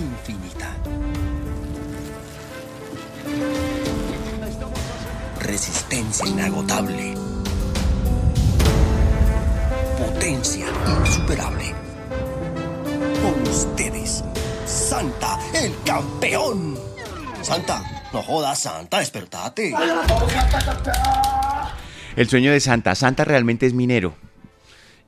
Infinita. Resistencia inagotable. Potencia insuperable. Con ustedes, Santa, el campeón. Santa, no jodas, Santa, despertate. El sueño de Santa. Santa realmente es minero.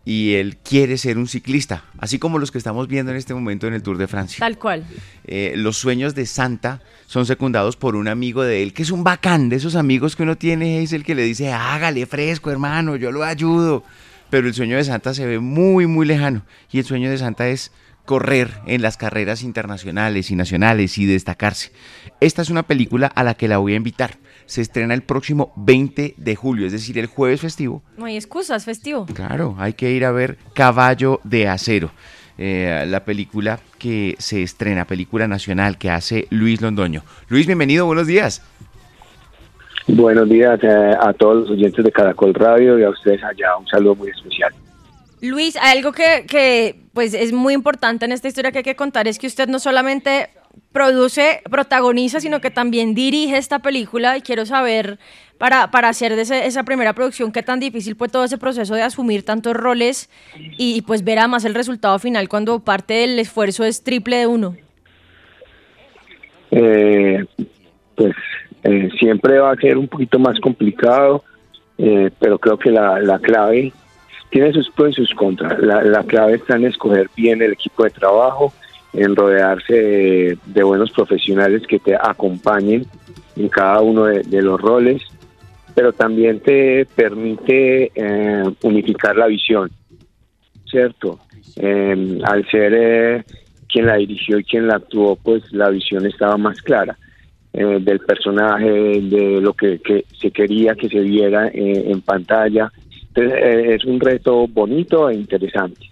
Y él quiere ser un ciclista, así como los que estamos viendo en este momento en el Tour de Francia. Tal cual. Eh, los sueños de Santa son secundados por un amigo de él, que es un bacán, de esos amigos que uno tiene, es el que le dice, hágale fresco, hermano, yo lo ayudo. Pero el sueño de Santa se ve muy, muy lejano. Y el sueño de Santa es correr en las carreras internacionales y nacionales y destacarse. Esta es una película a la que la voy a invitar. Se estrena el próximo 20 de julio, es decir, el jueves festivo. No hay excusas, festivo. Claro, hay que ir a ver Caballo de Acero, eh, la película que se estrena, película nacional que hace Luis Londoño. Luis, bienvenido, buenos días. Buenos días eh, a todos los oyentes de Caracol Radio y a ustedes allá. Un saludo muy especial. Luis, algo que, pues es muy importante en esta historia que hay que contar es que usted no solamente produce, protagoniza, sino que también dirige esta película y quiero saber para, para hacer de ese- esa primera producción qué tan difícil fue todo ese proceso de asumir tantos roles y, pues ver además el resultado final cuando parte del esfuerzo es triple de uno. Eh, pues eh, siempre va a ser un poquito más complicado, eh, pero creo que la clave tiene sus pros y sus contras. La, la clave está en escoger bien el equipo de trabajo, en rodearse de, buenos profesionales que te acompañen en cada uno de, los roles, pero también te permite eh, unificar la visión, ¿cierto? Eh, al ser eh, quien la dirigió y quien la actuó, pues la visión estaba más clara eh, del personaje, de lo que, que se quería que se viera eh, en pantalla. Entonces, eh, es un reto bonito e interesante,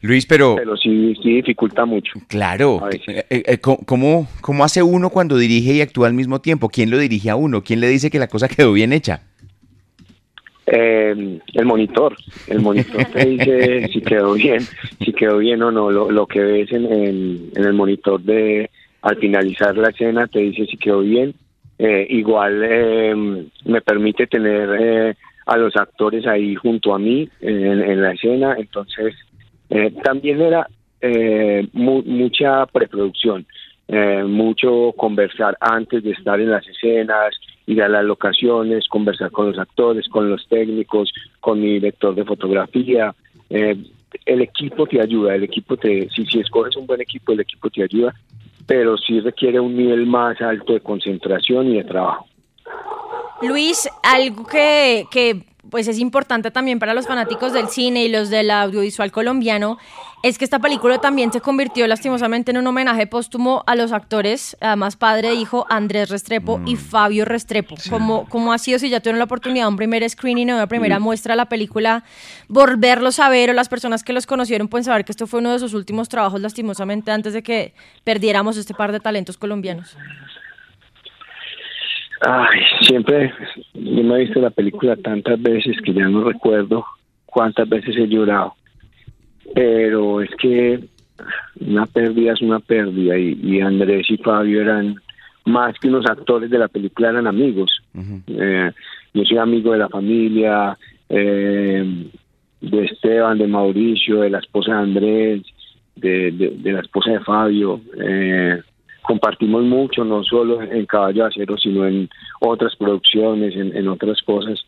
Luis, pero... pero sí, sí dificulta mucho. Claro, eh, eh, ¿cómo- ¿cómo, ¿cómo hace uno cuando dirige y actúa al mismo tiempo? ¿Quién lo dirige a uno? ¿Quién le dice que la cosa quedó bien hecha? Eh, el monitor, el monitor te dice si quedó bien, si quedó bien o no. Lo, lo que ves en, en- en el monitor de al finalizar la escena te dice si quedó bien. Eh, igual eh, me permite tener eh, a los actores ahí junto a mí en, la escena, entonces eh, también era eh, mu- mucha preproducción, eh, mucho conversar antes de estar en las escenas, ir a las locaciones, conversar con los actores, con los técnicos, con mi director de fotografía. Eh, el equipo te ayuda, el equipo te, si, si escoges un buen equipo, el equipo te ayuda, pero sí requiere un nivel más alto de concentración y de trabajo. Luis, algo que, que pues es importante también para los fanáticos del cine y los del audiovisual colombiano es que esta película también se convirtió lastimosamente en un homenaje póstumo a los actores, además padre e hijo Andrés Restrepo y Fabio Restrepo. ¿Cómo, ¿Cómo ha sido si ya tuvieron la oportunidad un primer screening o una primera muestra de la película, volverlos a ver o las personas que los conocieron pueden saber que esto fue uno de sus últimos trabajos lastimosamente antes de que perdiéramos este par de talentos colombianos? Ay, siempre, yo me he visto la película tantas veces que ya no recuerdo cuántas veces he llorado. Pero es que una pérdida es una pérdida y, y Andrés y Fabio eran más que unos actores de la película, eran amigos. Eh, yo soy amigo de la familia, eh, de Esteban, de Mauricio, de la esposa de Andrés, de, de, de la esposa de Fabio. Eh, compartimos mucho, no solo en Caballo de Acero, sino en otras producciones, en, otras cosas.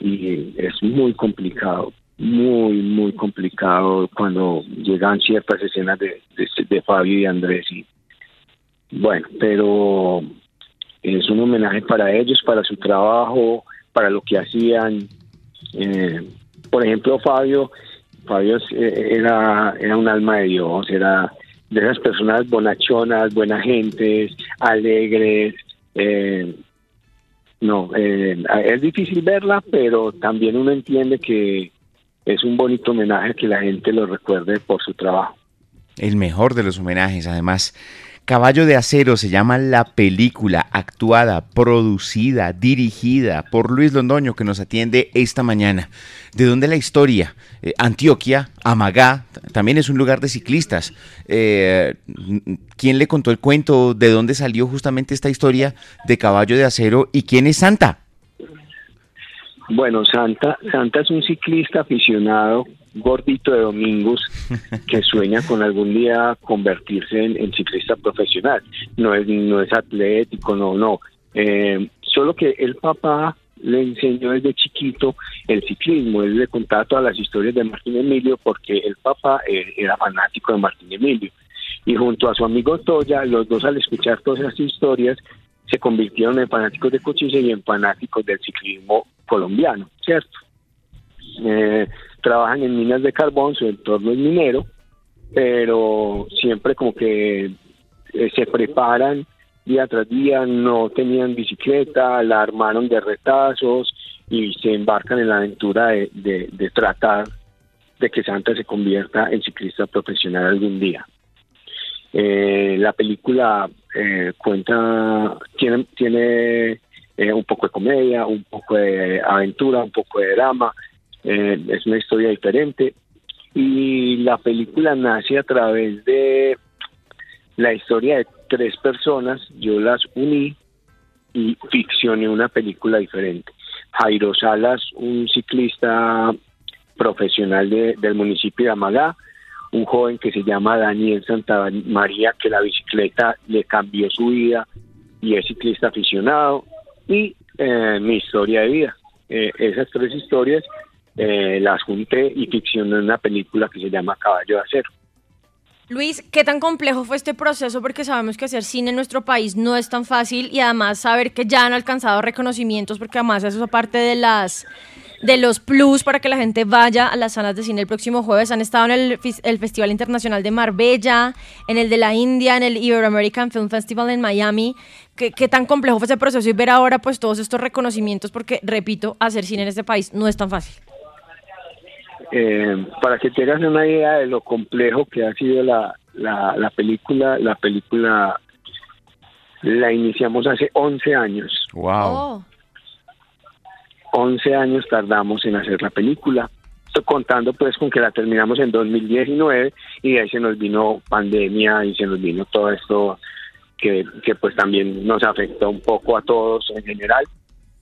Y es muy complicado, muy, muy complicado cuando llegan ciertas escenas de, de, de Fabio y Andrés. Y, bueno, pero es un homenaje para ellos, para su trabajo, para lo que hacían. Eh, por ejemplo, Fabio, Fabio eh, era, era un alma de Dios, era de esas personas bonachonas, buenas gentes, alegres. eh, no, eh, es difícil verla, pero también uno entiende que es un bonito homenaje que la gente lo recuerde por su trabajo. El mejor de los homenajes, además. Caballo de Acero se llama la película actuada, producida, dirigida por Luis Londoño que nos atiende esta mañana. ¿De dónde la historia? Eh, Antioquia, Amagá, también es un lugar de ciclistas. Eh, ¿Quién le contó el cuento? ¿De dónde salió justamente esta historia de Caballo de Acero? ¿Y quién es Santa? Bueno, Santa, Santa es un ciclista aficionado gordito de domingos que sueña con algún día convertirse en, en ciclista profesional. No es, no es atlético, no, no. Eh, solo que el papá le enseñó desde chiquito el ciclismo. Él le contaba todas las historias de Martín Emilio porque el papá eh, era fanático de Martín Emilio. Y junto a su amigo Toya, los dos al escuchar todas esas historias, se convirtieron en fanáticos de Cochise y en fanáticos del ciclismo colombiano, ¿cierto? Eh, trabajan en minas de carbón, su entorno es minero, pero siempre como que eh, se preparan día tras día, no tenían bicicleta, la armaron de retazos y se embarcan en la aventura de, tratar de que Santa se convierta en ciclista profesional algún día. Eh, la película cuenta, tiene, tiene un poco de comedia, un poco de aventura, un poco de drama, eh, es una historia diferente y la película nace a través de la historia de tres personas, yo las uní y ficcioné una película diferente. Jairo Salas, un ciclista profesional de- del municipio de Amagá, un joven que se llama Daniel Santa María, que la bicicleta le cambió su vida y es ciclista aficionado, y eh, mi historia de vida. Eh, esas tres historias eh, las junté y ficcioné una película que se llama Caballo de Acero. Luis, ¿qué tan complejo fue este proceso? Porque sabemos que hacer cine en nuestro país no es tan fácil y además saber que ya han alcanzado reconocimientos, porque además eso es parte de las de los plus para que la gente vaya a las salas de cine el próximo jueves. Han estado en el, el Festival Internacional de Marbella, en el de la India, en el Ibero-American Film Festival en Miami. ¿Qué, qué tan complejo fue ese proceso y ver ahora pues todos estos reconocimientos? Porque, repito, hacer cine en este país no es tan fácil. Eh, para que tengas una idea de lo complejo que ha sido la, la, la película, la película la iniciamos hace 11 años. Wow. Oh. 11 años tardamos en hacer la película, contando pues con que la terminamos en 2019 y de ahí se nos vino pandemia y se nos vino todo esto que, que pues también nos afectó un poco a todos en general.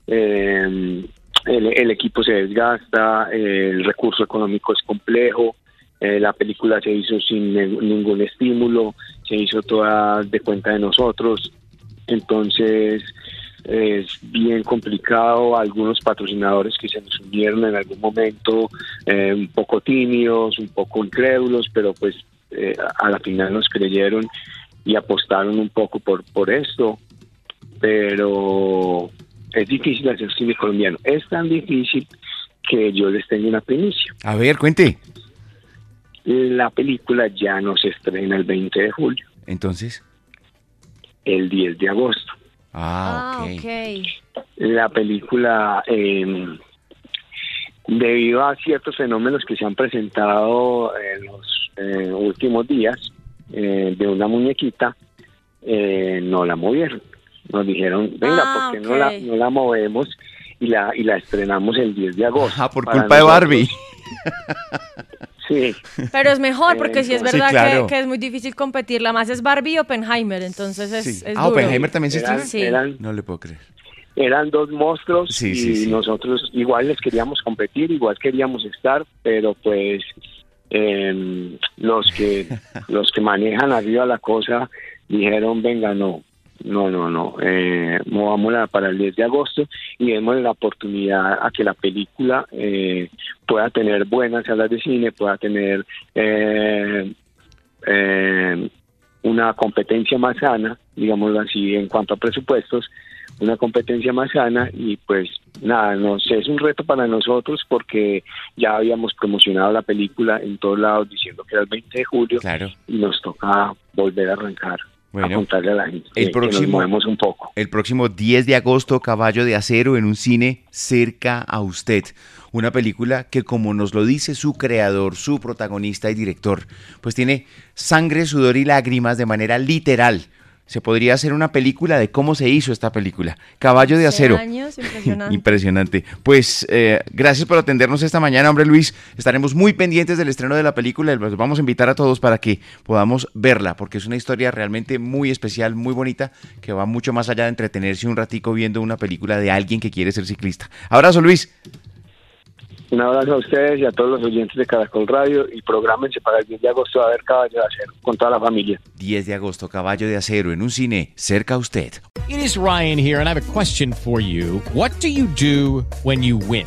Eh, el, equipo se desgasta, el recurso económico es complejo, eh, la película se hizo sin ningún estímulo, se hizo toda de cuenta de nosotros, entonces es bien complicado, algunos patrocinadores que se nos unieron en algún momento, eh, un poco tímidos, un poco incrédulos, pero pues eh, a la final nos creyeron y apostaron un poco por, por esto, pero es difícil hacer cine colombiano, es tan difícil que yo les tengo una primicia. A ver, cuente. La película ya no se estrena el 20 de julio, Entonces. el 10 de agosto. Ah, ok. ok. la película, eh, debido a ciertos fenómenos que se han presentado en los eh, últimos días eh, de una muñequita, eh, no la movieron. Nos dijeron, venga, Ah, ¿por qué no, la, no la movemos y la, y la estrenamos el 10 de agosto? Ah, por culpa de Barbie. Sí, Pero es mejor porque sí es Sí, verdad claro. que, que es muy difícil competir. La más es Barbie y Oppenheimer, entonces es, Sí. es Ah, duro. Oppenheimer también eran. Sí. eran, No le puedo creer. eran dos monstruos Sí, y sí, sí. nosotros igual les queríamos competir, igual queríamos estar, pero pues eh, los que los que manejan arriba la cosa dijeron venga no no no no eh, movámosla para el 10 de agosto y démosle la oportunidad a que la película eh, pueda tener buenas salas de cine pueda tener eh, eh, una competencia más sana digámoslo así en cuanto a presupuestos una competencia más sana y pues nada, no sé, es un reto para nosotros porque ya habíamos promocionado la película en todos lados diciendo que era el 20 de julio y nos toca volver a arrancar. A contarle a la gente el que- que próximo, nos movemos un poco. El próximo 10 de agosto, Caballo de Acero en un cine cerca a usted. Una película que, como nos lo dice su creador, su protagonista y director, pues tiene sangre, sudor y lágrimas de manera literal. Se podría hacer una película de cómo se hizo esta película. Caballo de Acero. años, impresionante. Impresionante. Pues eh, gracias por atendernos esta mañana, hombre Luis. Estaremos muy pendientes del estreno de la película. y Los vamos a invitar a todos para que podamos verla, porque es una historia realmente muy especial, muy bonita, que va mucho más allá de entretenerse un ratico viendo una película de alguien que quiere ser ciclista. Abrazo, Luis. Un abrazo a ustedes y a todos los oyentes de Caracol Radio y prográmense para el 10 de agosto a ver Caballo de Acero con toda la familia. 10 de agosto, Caballo de Acero en un cine cerca a usted. It is Ryan here, and I have a question for you. What do you do when you win?